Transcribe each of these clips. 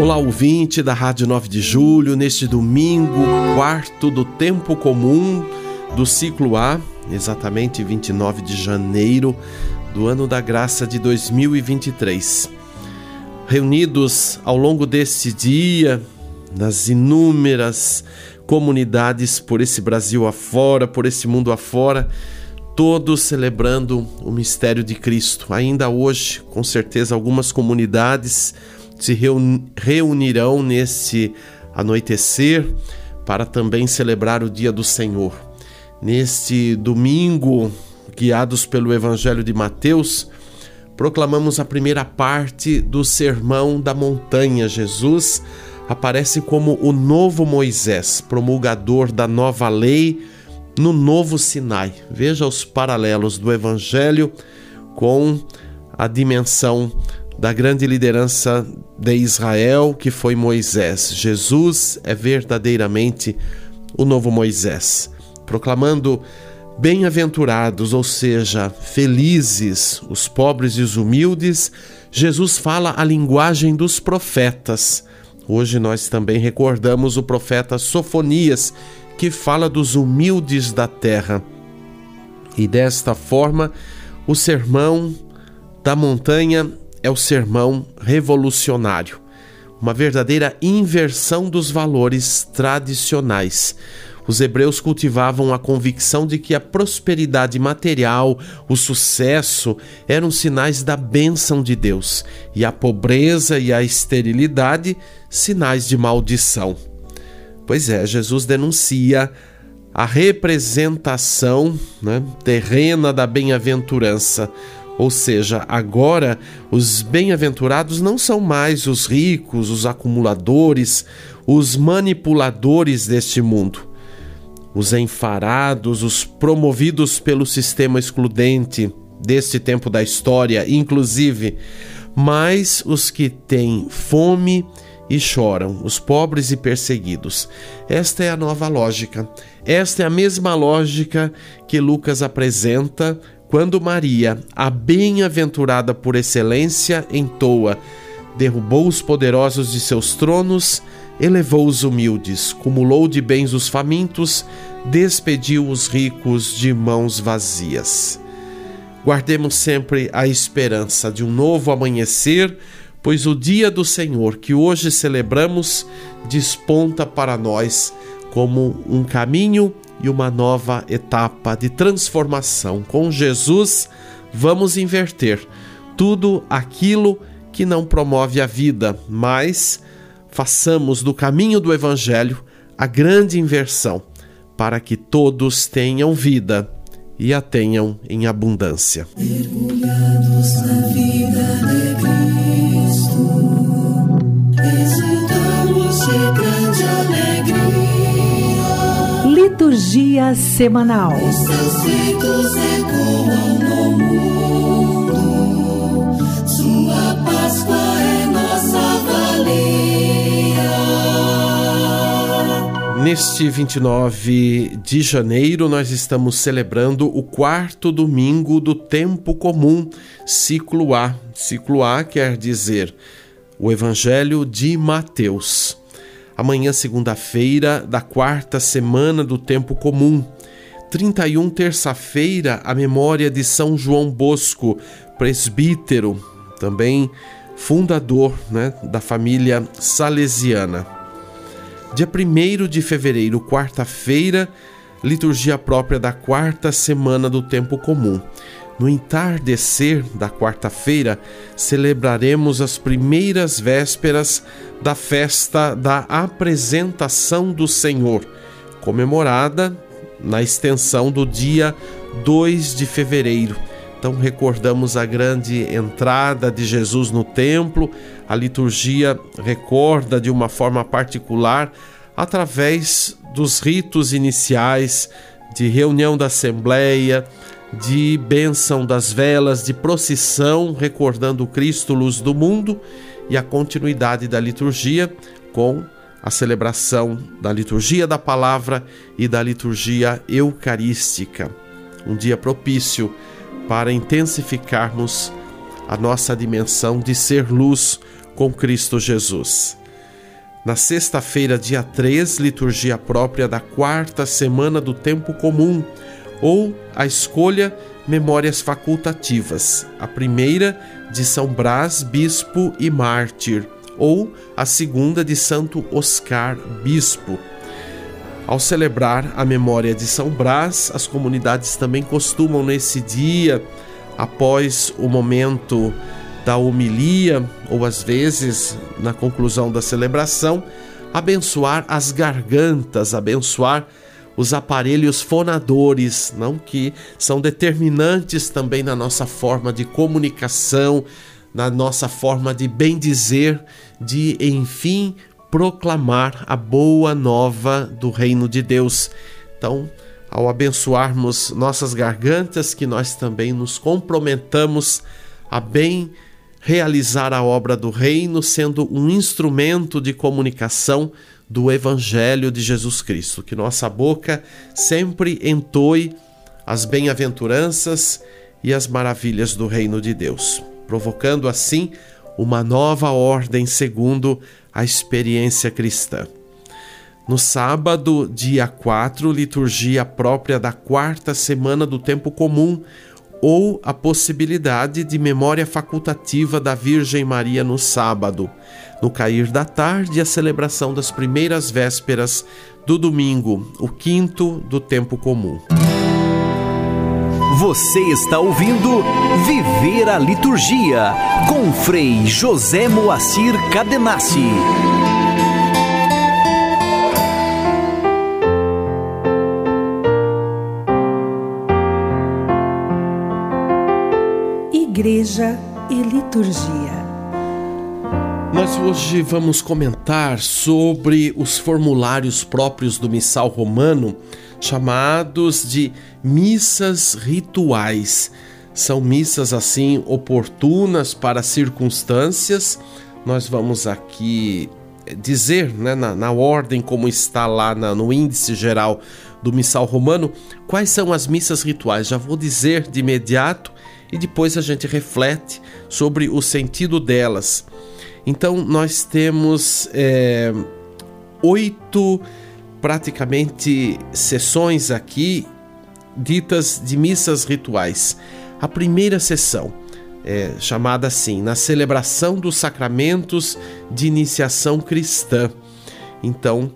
Olá, ouvinte da Rádio 9 de Julho, neste domingo, quarto do tempo comum do ciclo A, exatamente 29 de janeiro do ano da graça de 2023. Reunidos ao longo deste dia, nas inúmeras comunidades por esse Brasil afora, por esse mundo afora, todos celebrando o mistério de Cristo. Ainda hoje, com certeza, algumas comunidades se reunirão nesse anoitecer para também celebrar o dia do Senhor. Neste domingo, guiados pelo Evangelho de Mateus, proclamamos a primeira parte do Sermão da Montanha. Jesus aparece como o novo Moisés, promulgador da nova lei no novo Sinai. Veja os paralelos do Evangelho com a dimensão da grande liderança de Israel, que foi Moisés. Jesus é verdadeiramente o novo Moisés, proclamando bem-aventurados, ou seja, felizes os pobres e os humildes. Jesus fala a linguagem dos profetas. Hoje nós também recordamos o profeta Sofonias, que fala dos humildes da terra. E desta forma, o sermão da montanha é o sermão revolucionário, uma verdadeira inversão dos valores tradicionais. Os hebreus cultivavam a convicção de que a prosperidade material, o sucesso, eram sinais da bênção de Deus, e a pobreza e a esterilidade, sinais de maldição. Pois é, Jesus denuncia a representação né, terrena da bem-aventurança, ou seja, agora os bem-aventurados não são mais os ricos, os acumuladores, os manipuladores deste mundo. Os enfarados, os promovidos pelo sistema excludente deste tempo da história, inclusive, mas os que têm fome e choram, os pobres e perseguidos. Esta é a nova lógica. Esta é a mesma lógica que Lucas apresenta quando Maria, a bem-aventurada por excelência, entoa: derrubou os poderosos de seus tronos, elevou os humildes, cumulou de bens os famintos, despediu os ricos de mãos vazias. Guardemos sempre a esperança de um novo amanhecer, pois o dia do Senhor que hoje celebramos desponta para nós como um caminho e uma nova etapa de transformação. Com Jesus, vamos inverter tudo aquilo que não promove a vida, mas façamos do caminho do Evangelho a grande inversão, para que todos tenham vida e a tenham em abundância. Mergulhados na vida de Semanal. Os ecoam no mundo. Sua Páscoa é nossa valia. Neste 29 de janeiro, nós estamos celebrando o quarto domingo do tempo comum, ciclo A. Ciclo A quer dizer o Evangelho de Mateus. Amanhã, segunda-feira, da quarta semana do tempo comum. 31, terça-feira, a memória de São João Bosco, presbítero, também fundador né, da família salesiana. Dia 1 de fevereiro, quarta-feira, liturgia própria da quarta semana do tempo comum. No entardecer da quarta-feira, celebraremos as primeiras vésperas da festa da apresentação do Senhor, comemorada na extensão do dia 2 de fevereiro. Então recordamos a grande entrada de Jesus no templo, a liturgia recorda de uma forma particular através dos ritos iniciais de reunião da assembleia, de bênção das velas, de procissão recordando Cristo luz do mundo e a continuidade da liturgia com a celebração da liturgia da palavra e da liturgia eucarística. Um dia propício para intensificarmos a nossa dimensão de ser luz com Cristo Jesus. Na sexta-feira, dia 3, liturgia própria da quarta semana do tempo comum, ou a escolha memórias facultativas. A primeira de São Brás, bispo e mártir, ou a segunda de Santo Oscar, bispo. Ao celebrar a memória de São Brás, as comunidades também costumam nesse dia, após o momento da homilia, ou às vezes na conclusão da celebração, abençoar as gargantas, abençoar os aparelhos fonadores, não que são determinantes também na nossa forma de comunicação, na nossa forma de bendizer, de enfim proclamar a boa nova do reino de Deus. Então, ao abençoarmos nossas gargantas, que nós também nos comprometamos a bem realizar a obra do reino, sendo um instrumento de comunicação do Evangelho de Jesus Cristo. Que nossa boca sempre entoe as bem-aventuranças e as maravilhas do reino de Deus, provocando assim uma nova ordem segundo a experiência cristã. No sábado, dia 4, liturgia própria da quarta semana do tempo comum, ou a possibilidade de memória facultativa da Virgem Maria no sábado. No cair da tarde, a celebração das primeiras vésperas do domingo, o quinto do tempo comum. Você está ouvindo Viver a Liturgia com Frei José Moacir Cadenassi. Igreja e Liturgia. Nós hoje vamos comentar sobre os formulários próprios do Missal Romano chamados de missas rituais. São missas assim oportunas para circunstâncias. Nós vamos aqui dizer, né, na, na ordem como está lá na, no índice geral do missal romano, quais são as missas rituais. Já vou dizer de imediato e depois a gente reflete sobre o sentido delas. Então, nós temos é, oito praticamente sessões aqui ditas de missas rituais. A primeira sessão é chamada assim, na celebração dos sacramentos de iniciação cristã. Então,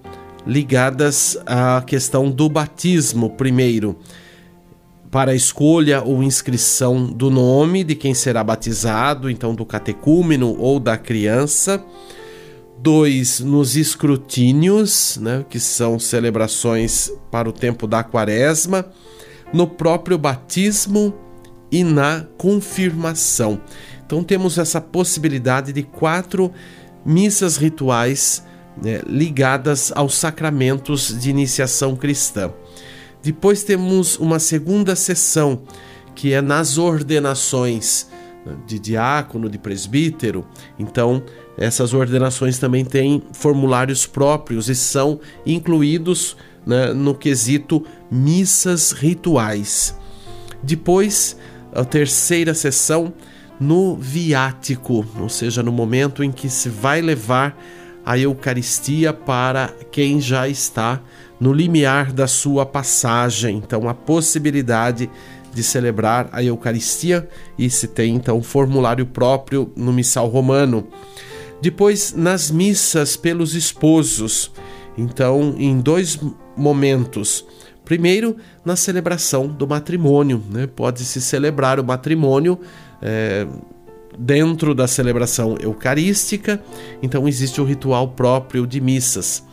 ligadas à questão do batismo, primeiro, para a escolha ou inscrição do nome de quem será batizado, então do catecúmeno ou da criança dois nos escrutínios, né, que são celebrações para o tempo da quaresma, no próprio batismo e na confirmação. Então temos essa possibilidade de quatro missas rituais né, ligadas aos sacramentos de iniciação cristã. Depois temos uma segunda sessão, que é nas ordenações né, de diácono, de presbítero. Então, essas ordenações também têm formulários próprios e são incluídos né, no quesito missas rituais. Depois, a terceira sessão, no viático, ou seja, no momento em que se vai levar a Eucaristia para quem já está no limiar da sua passagem. Então, a possibilidade de celebrar a Eucaristia e se tem então um formulário próprio no missal romano. Depois, nas missas pelos esposos. Então, em dois momentos. Primeiro, na celebração do matrimônio. Né? Pode-se celebrar o matrimônio é, dentro da celebração eucarística, então existe o ritual próprio de missas.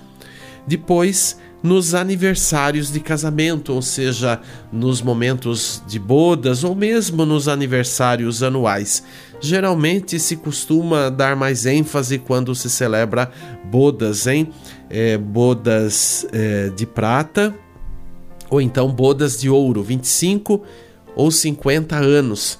Depois, nos aniversários de casamento, ou seja, nos momentos de bodas ou mesmo nos aniversários anuais. Geralmente se costuma dar mais ênfase quando se celebra bodas, hein? É, bodas é, de prata ou então bodas de ouro, 25 ou 50 anos.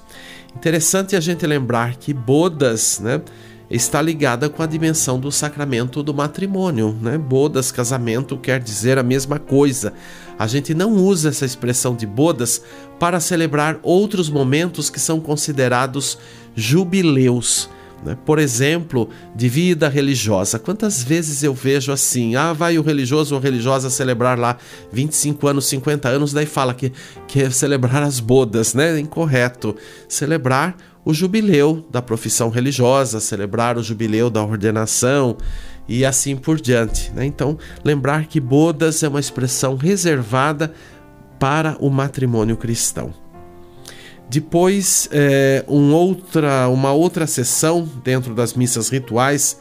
Interessante a gente lembrar que bodas, né? Está ligada com a dimensão do sacramento do matrimônio, né? Bodas, casamento quer dizer a mesma coisa. A gente não usa essa expressão de bodas para celebrar outros momentos que são considerados jubileus. Né? Por exemplo, de vida religiosa. Quantas vezes eu vejo assim: ah, vai o religioso ou religiosa celebrar lá 25 anos, 50 anos, daí fala que quer é celebrar as bodas, né? Incorreto. Celebrar o jubileu da profissão religiosa, celebrar o jubileu da ordenação e assim por diante. Né? Então, lembrar que bodas é uma expressão reservada para o matrimônio cristão. Depois, é, um outra, uma outra sessão dentro das missas rituais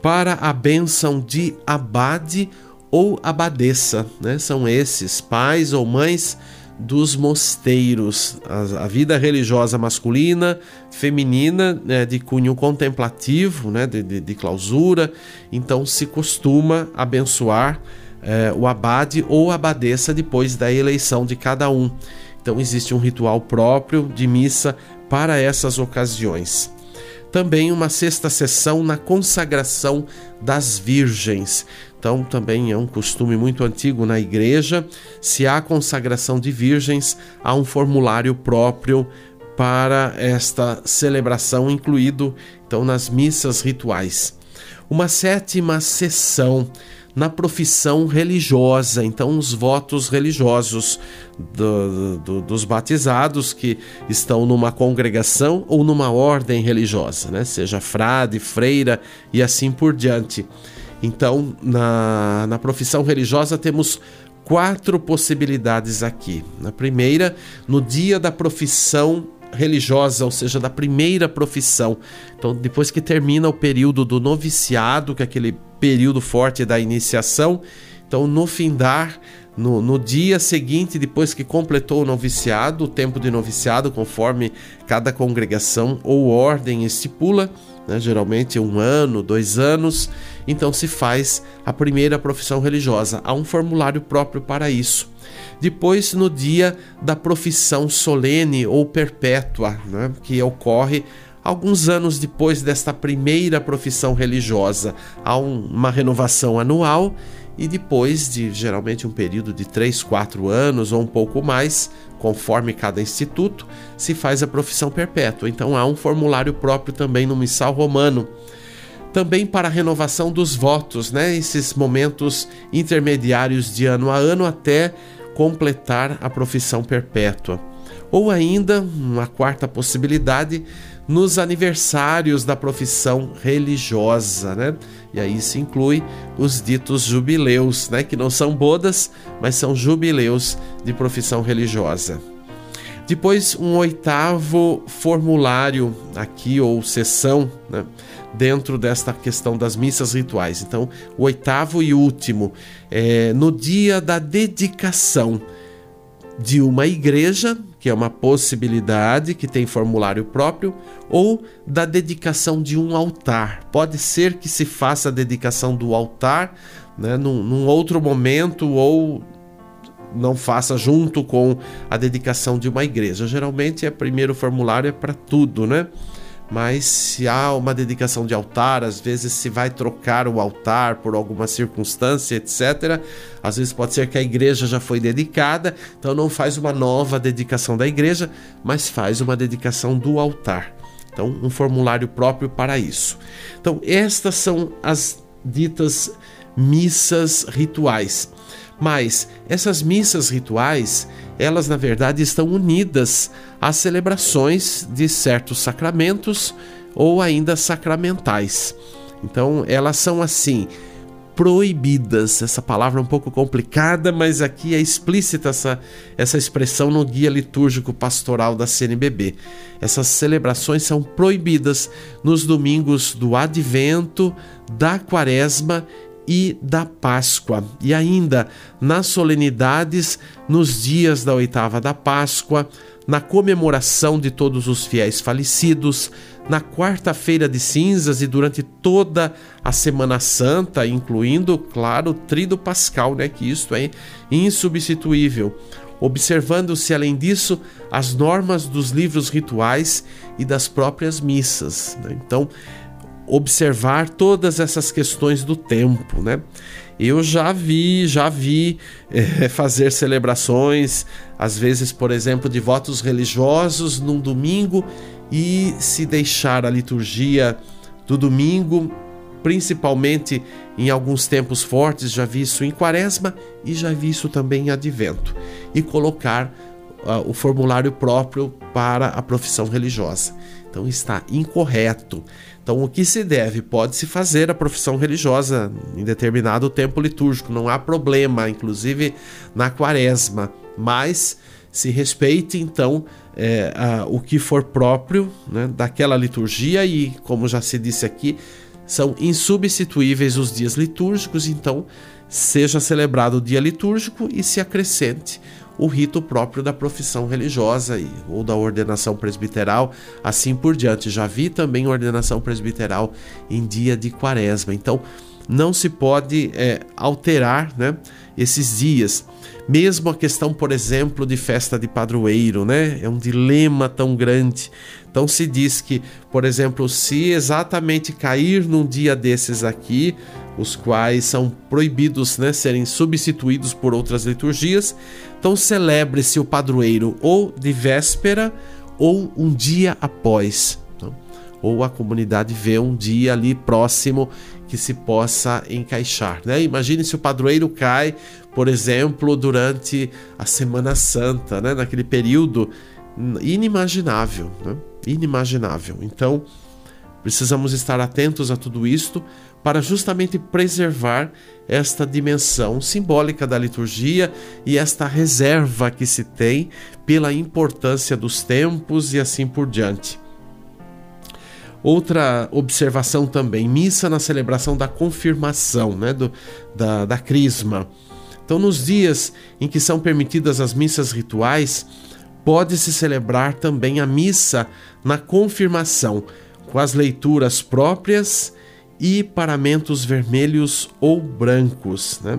para a bênção de abade ou abadesa. Né? São esses pais ou mães dos mosteiros, a, a vida religiosa masculina, feminina, né, de cunho contemplativo, né, de, de, de, clausura. Então se costuma abençoar é, o abade ou abadesa depois da eleição de cada um. Então existe um ritual próprio de missa para essas ocasiões também uma sexta sessão na consagração das virgens. Então, também é um costume muito antigo na igreja. Se há consagração de virgens, há um formulário próprio para esta celebração, incluído então nas missas rituais. Uma sétima sessão na profissão religiosa, então os votos religiosos do, do, dos batizados que estão numa congregação ou numa ordem religiosa, né? seja frade, freira e assim por diante. Então, na, na profissão religiosa, temos quatro possibilidades aqui. Na primeira, no dia da profissão religiosa, ou seja, da primeira profissão. Então, depois que termina o período do noviciado, que é aquele período forte da iniciação, então no findar, no, no dia seguinte, depois que completou o noviciado, o tempo de noviciado, conforme cada congregação ou ordem estipula, né, geralmente um ano, dois anos, então se faz a primeira profissão religiosa. Há um formulário próprio para isso. Depois, no dia da profissão solene ou perpétua, né, que ocorre alguns anos depois desta primeira profissão religiosa, há um, uma renovação anual e depois de geralmente um período de 3, 4 anos ou um pouco mais, conforme cada instituto, se faz a profissão perpétua. Então há um formulário próprio também no missal romano. Também para a renovação dos votos, né? Esses momentos intermediários de ano a ano até completar a profissão perpétua. Ou ainda, uma quarta possibilidade, nos aniversários da profissão religiosa, né? E aí se inclui os ditos jubileus, né? Que não são bodas, mas são jubileus de profissão religiosa. Depois, um oitavo formulário aqui, ou sessão, né? dentro desta questão das missas rituais. Então, o oitavo e último, é no dia da dedicação de uma igreja, que é uma possibilidade que tem formulário próprio, ou da dedicação de um altar. Pode ser que se faça a dedicação do altar né, num, num outro momento ou não faça junto com a dedicação de uma igreja. Geralmente, é primeiro formulário é para tudo, né? Mas se há uma dedicação de altar, às vezes se vai trocar o altar por alguma circunstância, etc. Às vezes pode ser que a igreja já foi dedicada, então não faz uma nova dedicação da igreja, mas faz uma dedicação do altar. Então, um formulário próprio para isso. Então, estas são as ditas missas rituais. Mas essas missas rituais, elas na verdade estão unidas às celebrações de certos sacramentos ou ainda sacramentais. Então, elas são assim, proibidas. Essa palavra é um pouco complicada, mas aqui é explícita essa, essa expressão no guia litúrgico pastoral da CNBB. Essas celebrações são proibidas nos domingos do advento, da quaresma e da Páscoa. E ainda nas solenidades, nos dias da oitava da Páscoa, na comemoração de todos os fiéis falecidos, na quarta-feira de cinzas e durante toda a Semana Santa, incluindo, claro, o trido pascal, né, que isto é insubstituível. Observando-se, além disso, as normas dos livros rituais e das próprias missas. Né? Então, observar todas essas questões do tempo, né? Eu já vi, já vi é, fazer celebrações, às vezes, por exemplo, de votos religiosos num domingo e se deixar a liturgia do domingo, principalmente em alguns tempos fortes, já vi isso em Quaresma e já vi isso também em Advento, e colocar uh, o formulário próprio para a profissão religiosa. Então está incorreto. Então, o que se deve? Pode-se fazer a profissão religiosa em determinado tempo litúrgico, não há problema, inclusive na quaresma, mas se respeite então é, a, o que for próprio né, daquela liturgia e, como já se disse aqui, são insubstituíveis os dias litúrgicos, então seja celebrado o dia litúrgico e se acrescente o rito próprio da profissão religiosa e, ou da ordenação presbiteral, assim por diante. Já vi também ordenação presbiteral em dia de quaresma. Então, não se pode é, alterar né, esses dias. Mesmo a questão, por exemplo, de festa de padroeiro, né? É um dilema tão grande. Então se diz que, por exemplo, se exatamente cair num dia desses aqui, os quais são proibidos né, serem substituídos por outras liturgias, então celebre-se o padroeiro ou de véspera ou um dia após. Então, ou a comunidade vê um dia ali próximo que se possa encaixar. Né? Imagine se o padroeiro cai, por exemplo, durante a Semana Santa, né? naquele período inimaginável. Né? Inimaginável. Então, precisamos estar atentos a tudo isto para justamente preservar esta dimensão simbólica da liturgia e esta reserva que se tem pela importância dos tempos e assim por diante. Outra observação também, missa na celebração da confirmação, né, do, da, da crisma. Então, nos dias em que são permitidas as missas rituais, pode-se celebrar também a missa na confirmação, com as leituras próprias e paramentos vermelhos ou brancos. Né?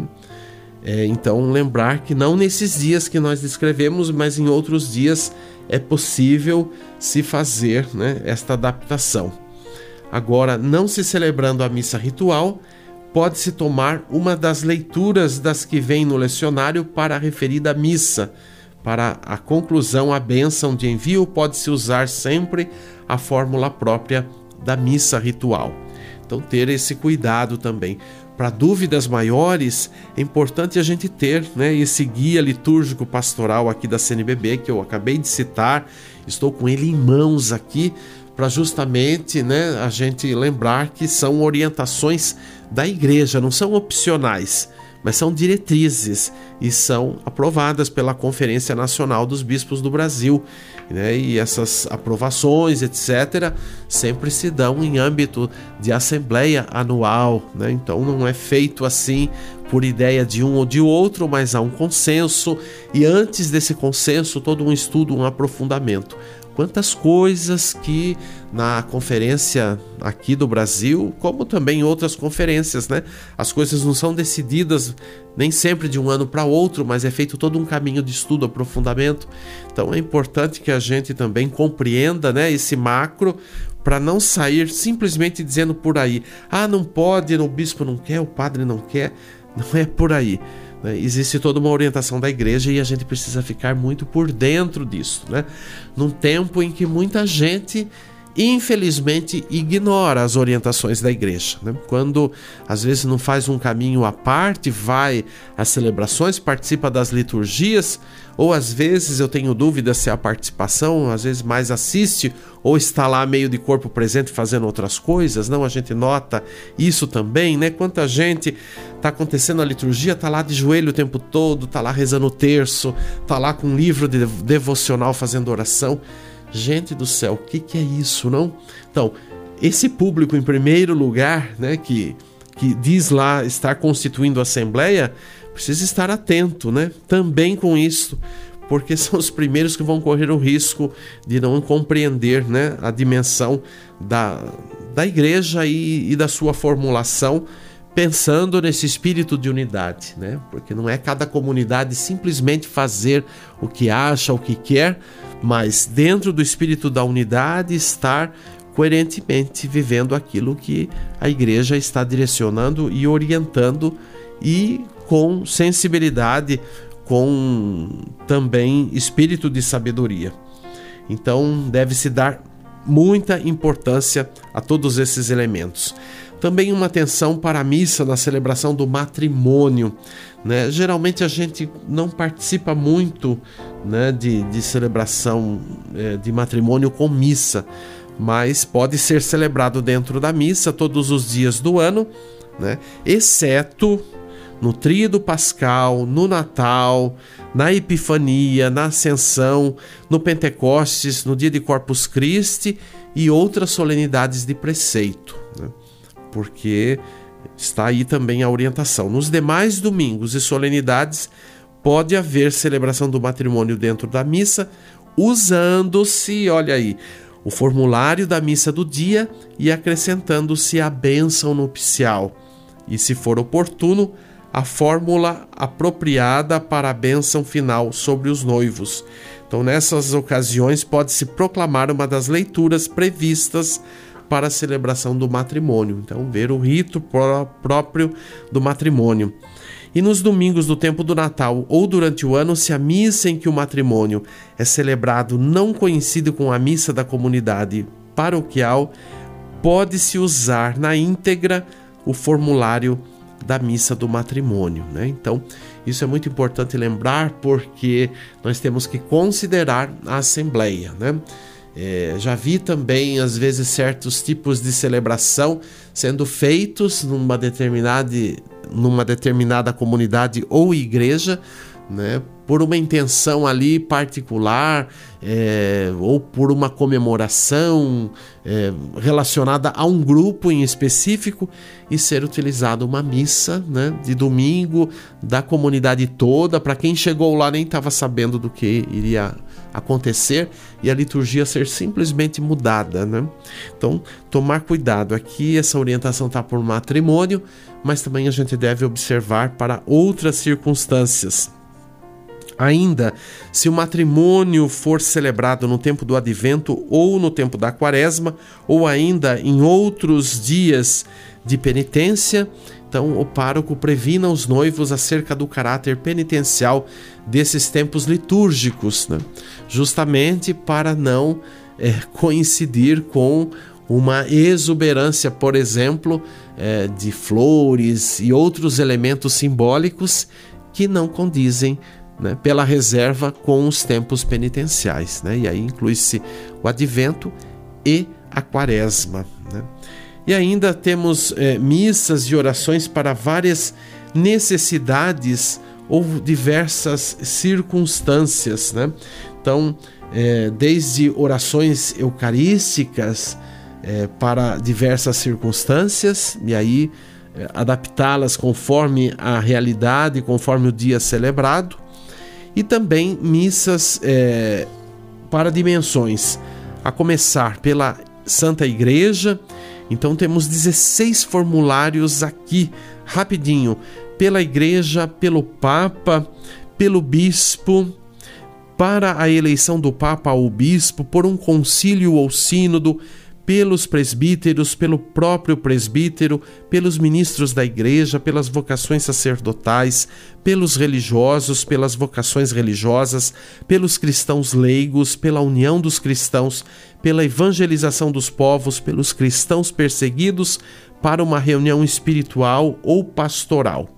É, então, lembrar que não nesses dias que nós descrevemos, mas em outros dias é possível se fazer né, esta adaptação. Agora, não se celebrando a missa ritual, pode-se tomar uma das leituras das que vem no lecionário para a referida missa. Para a conclusão, a bênção de envio pode-se usar sempre a fórmula própria da missa ritual. Então, ter esse cuidado também. Para dúvidas maiores, é importante a gente ter né, esse guia litúrgico pastoral aqui da CNBB que eu acabei de citar. Estou com ele em mãos aqui para justamente né, a gente lembrar que são orientações da igreja, não são opcionais, mas são diretrizes e são aprovadas pela Conferência Nacional dos Bispos do Brasil. Né? E essas aprovações, etc., sempre se dão em âmbito de assembleia anual. Né? Então não é feito assim por ideia de um ou de outro, mas há um consenso e antes desse consenso, todo um estudo, um aprofundamento quantas coisas que na conferência aqui do Brasil, como também em outras conferências, né? As coisas não são decididas nem sempre de um ano para outro, mas é feito todo um caminho de estudo, aprofundamento. Então é importante que a gente também compreenda, né, esse macro para não sair simplesmente dizendo por aí: "Ah, não pode, o bispo não quer, o padre não quer". Não é por aí. Né? Existe toda uma orientação da igreja e a gente precisa ficar muito por dentro disso. Né? Num tempo em que muita gente infelizmente ignora as orientações da igreja. Né? Quando às vezes não faz um caminho à parte, vai às celebrações, participa das liturgias, ou às vezes eu tenho dúvida se a participação, às vezes mais assiste ou está lá meio de corpo presente fazendo outras coisas. Não, a gente nota isso também, né? Quanta gente está acontecendo a liturgia, está lá de joelho o tempo todo, está lá rezando o terço, está lá com um livro de devocional fazendo oração. Gente do céu, o que, que é isso, não? Então, esse público, em primeiro lugar, né, que que diz lá estar constituindo a Assembleia, precisa estar atento, né? Também com isso, porque são os primeiros que vão correr o risco de não compreender né, a dimensão da, da igreja e, e da sua formulação, pensando nesse espírito de unidade, né? Porque não é cada comunidade simplesmente fazer o que acha, o que quer, mas dentro do espírito da unidade estar coerentemente vivendo aquilo que a igreja está direcionando e orientando e com sensibilidade, com também espírito de sabedoria. Então, deve-se dar muita importância a todos esses elementos. Também uma atenção para a missa na celebração do matrimônio. Né? Geralmente a gente não participa muito né, de, de celebração é, de matrimônio com missa, mas pode ser celebrado dentro da missa todos os dias do ano, né? exceto no Tríado Pascal, no Natal, na Epifania, na Ascensão, no Pentecostes, no dia de Corpus Christi e outras solenidades de preceito, né? porque está aí também a orientação. Nos demais domingos e solenidades, pode haver celebração do matrimônio dentro da missa, usando-se, olha aí, o formulário da missa do dia e acrescentando-se a bênção nupcial. E, se for oportuno, a fórmula apropriada para a bênção final sobre os noivos. Então, nessas ocasiões, pode-se proclamar uma das leituras previstas para a celebração do matrimônio. Então, ver o rito pró próprio do matrimônio. E nos domingos do tempo do Natal ou durante o ano, se a missa em que o matrimônio é celebrado não coincide com a missa da comunidade paroquial, pode-se usar na íntegra o formulário da missa do matrimônio. Né? Então, isso é muito importante lembrar porque nós temos que considerar a Assembleia. Né? É, já vi também, às vezes, certos tipos de celebração sendo feitos numa determinada, numa determinada comunidade ou igreja, né, por uma intenção ali particular é, ou por uma comemoração é, relacionada a um grupo em específico e ser utilizada uma missa né, de domingo da comunidade toda. Para quem chegou lá nem estava sabendo do que iria acontecer e a liturgia ser simplesmente mudada, né? Então, tomar cuidado aqui, essa orientação está por matrimônio, mas também a gente deve observar para outras circunstâncias. Ainda, se o matrimônio for celebrado no tempo do advento ou no tempo da quaresma, ou ainda em outros dias de penitência, então o pároco previna os noivos acerca do caráter penitencial desses tempos litúrgicos, né? justamente para não é, coincidir com uma exuberância, por exemplo, é, de flores e outros elementos simbólicos que não condizem né, pela reserva com os tempos penitenciais. Né? E aí inclui-se o advento e a quaresma. Né? E ainda temos é, missas e orações para várias necessidades ou diversas circunstâncias. Né? Então, é, desde orações eucarísticas é, para diversas circunstâncias, e aí adaptá-las conforme a realidade, conforme o dia celebrado, e também missas para dimensões, a começar pela Santa Igreja. Então temos 16 formulários aqui, rapidinho, pela Igreja, pelo Papa, pelo Bispo, para a eleição do Papa ou Bispo, por um concílio ou sínodo pelos presbíteros, pelo próprio presbítero, pelos ministros da igreja, pelas vocações sacerdotais, pelos religiosos, pelas vocações religiosas, pelos cristãos leigos, pela união dos cristãos, pela evangelização dos povos, pelos cristãos perseguidos, para uma reunião espiritual ou pastoral.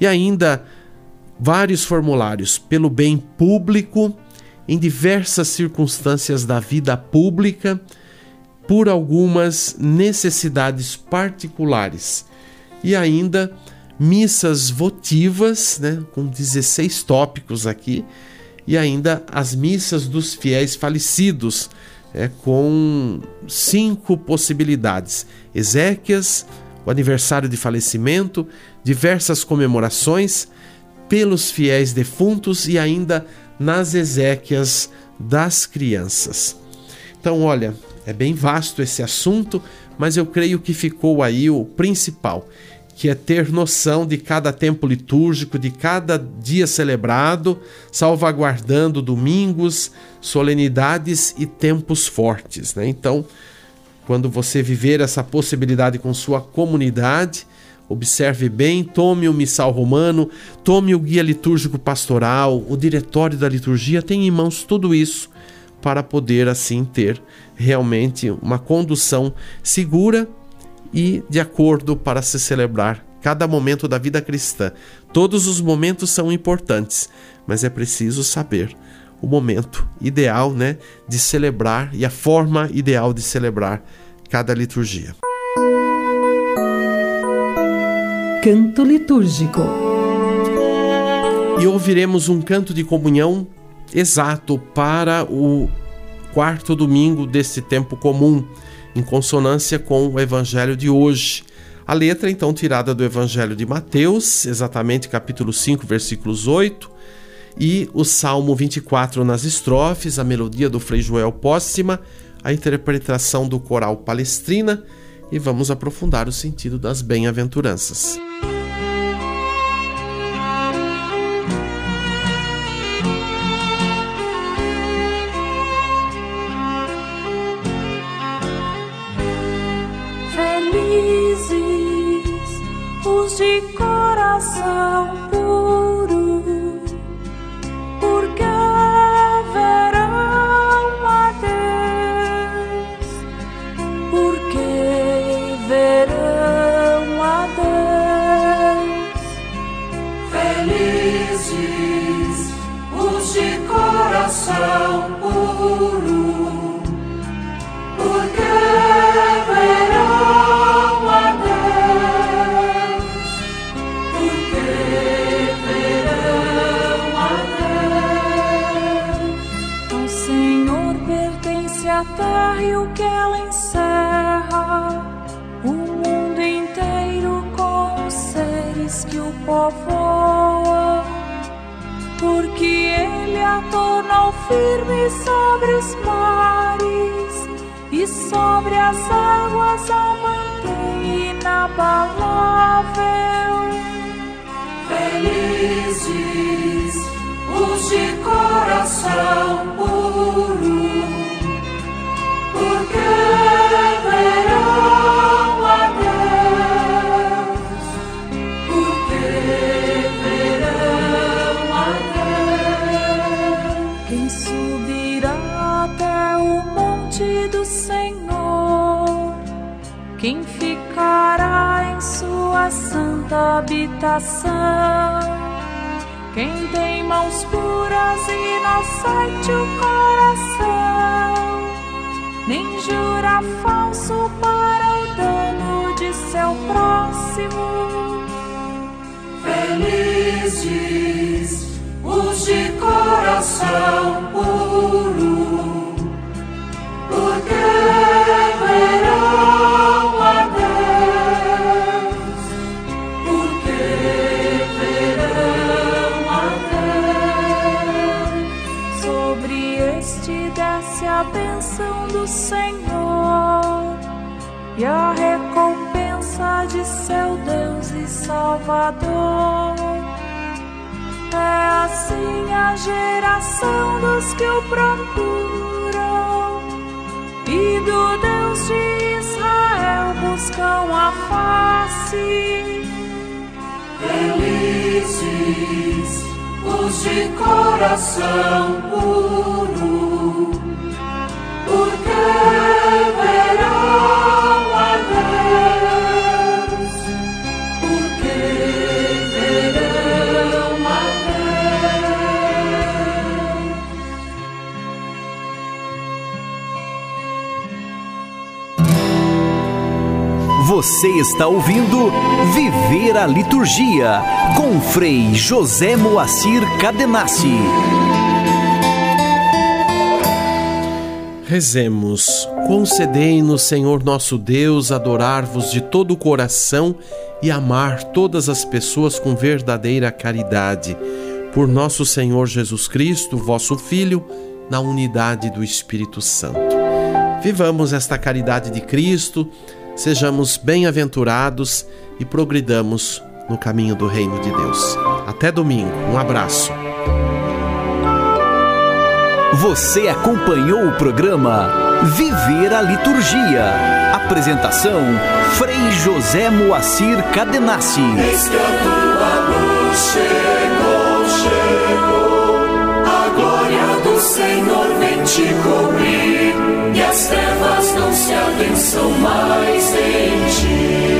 E ainda vários formulários pelo bem público, em diversas circunstâncias da vida pública por algumas necessidades particulares. E ainda missas votivas, né, com 16 tópicos aqui, e ainda as missas dos fiéis falecidos, é, com cinco possibilidades: Ezequias, o aniversário de falecimento, diversas comemorações pelos fiéis defuntos e ainda nas exéquias das crianças. Então, olha, é bem vasto esse assunto, mas eu creio que ficou aí o principal, que é ter noção de cada tempo litúrgico, de cada dia celebrado, salvaguardando domingos, solenidades e tempos fortes. Né? Então, quando você viver essa possibilidade com sua comunidade, observe bem, tome o missal romano, tome o guia litúrgico pastoral, o diretório da liturgia, tenha em mãos tudo isso para poder assim ter realmente uma condução segura e de acordo para se celebrar cada momento da vida cristã. Todos os momentos são importantes, mas é preciso saber o momento ideal, né, de celebrar e a forma ideal de celebrar cada liturgia. Canto litúrgico. E ouviremos um canto de comunhão exato para o quarto domingo desse tempo comum em consonância com o evangelho de hoje. A letra, então, tirada do evangelho de Mateus, exatamente capítulo 5, versículos 8, e o Salmo 24 nas estrofes, a melodia do Frei Joel Póssima, a interpretação do coral Palestrina, e vamos aprofundar o sentido das bem-aventuranças. awesome. Firme sobre os mares e sobre as águas a mantém inabalável. Felizes os de coração puro, porque verão quem ficará em sua santa habitação? Quem tem mãos puras e inocente o coração, nem jura falso para o dano de seu próximo. Felizes os de coração puro, porque verão. a bênção do Senhor e a recompensa de seu Deus e Salvador. É assim a geração dos que o procuram e do Deus de Israel buscam a face. Felizes os de coração puro porque verão Você está ouvindo Viver a Liturgia com Frei José Moacir Cadenassi. Rezemos. Concedei-nos, Senhor nosso Deus, adorar-vos de todo o coração e amar todas as pessoas com verdadeira caridade. Por nosso Senhor Jesus Cristo, vosso Filho, na unidade do Espírito Santo. Vivamos esta caridade de Cristo, sejamos bem-aventurados e progridamos no caminho do reino de Deus. Até domingo. Um abraço. Você acompanhou o programa Viver a Liturgia. Apresentação: Frei José Moacir Cadenassi. Eis que a tua luz chegou, chegou. A glória do Senhor vem te cobrir as trevas não se abençam mais em ti.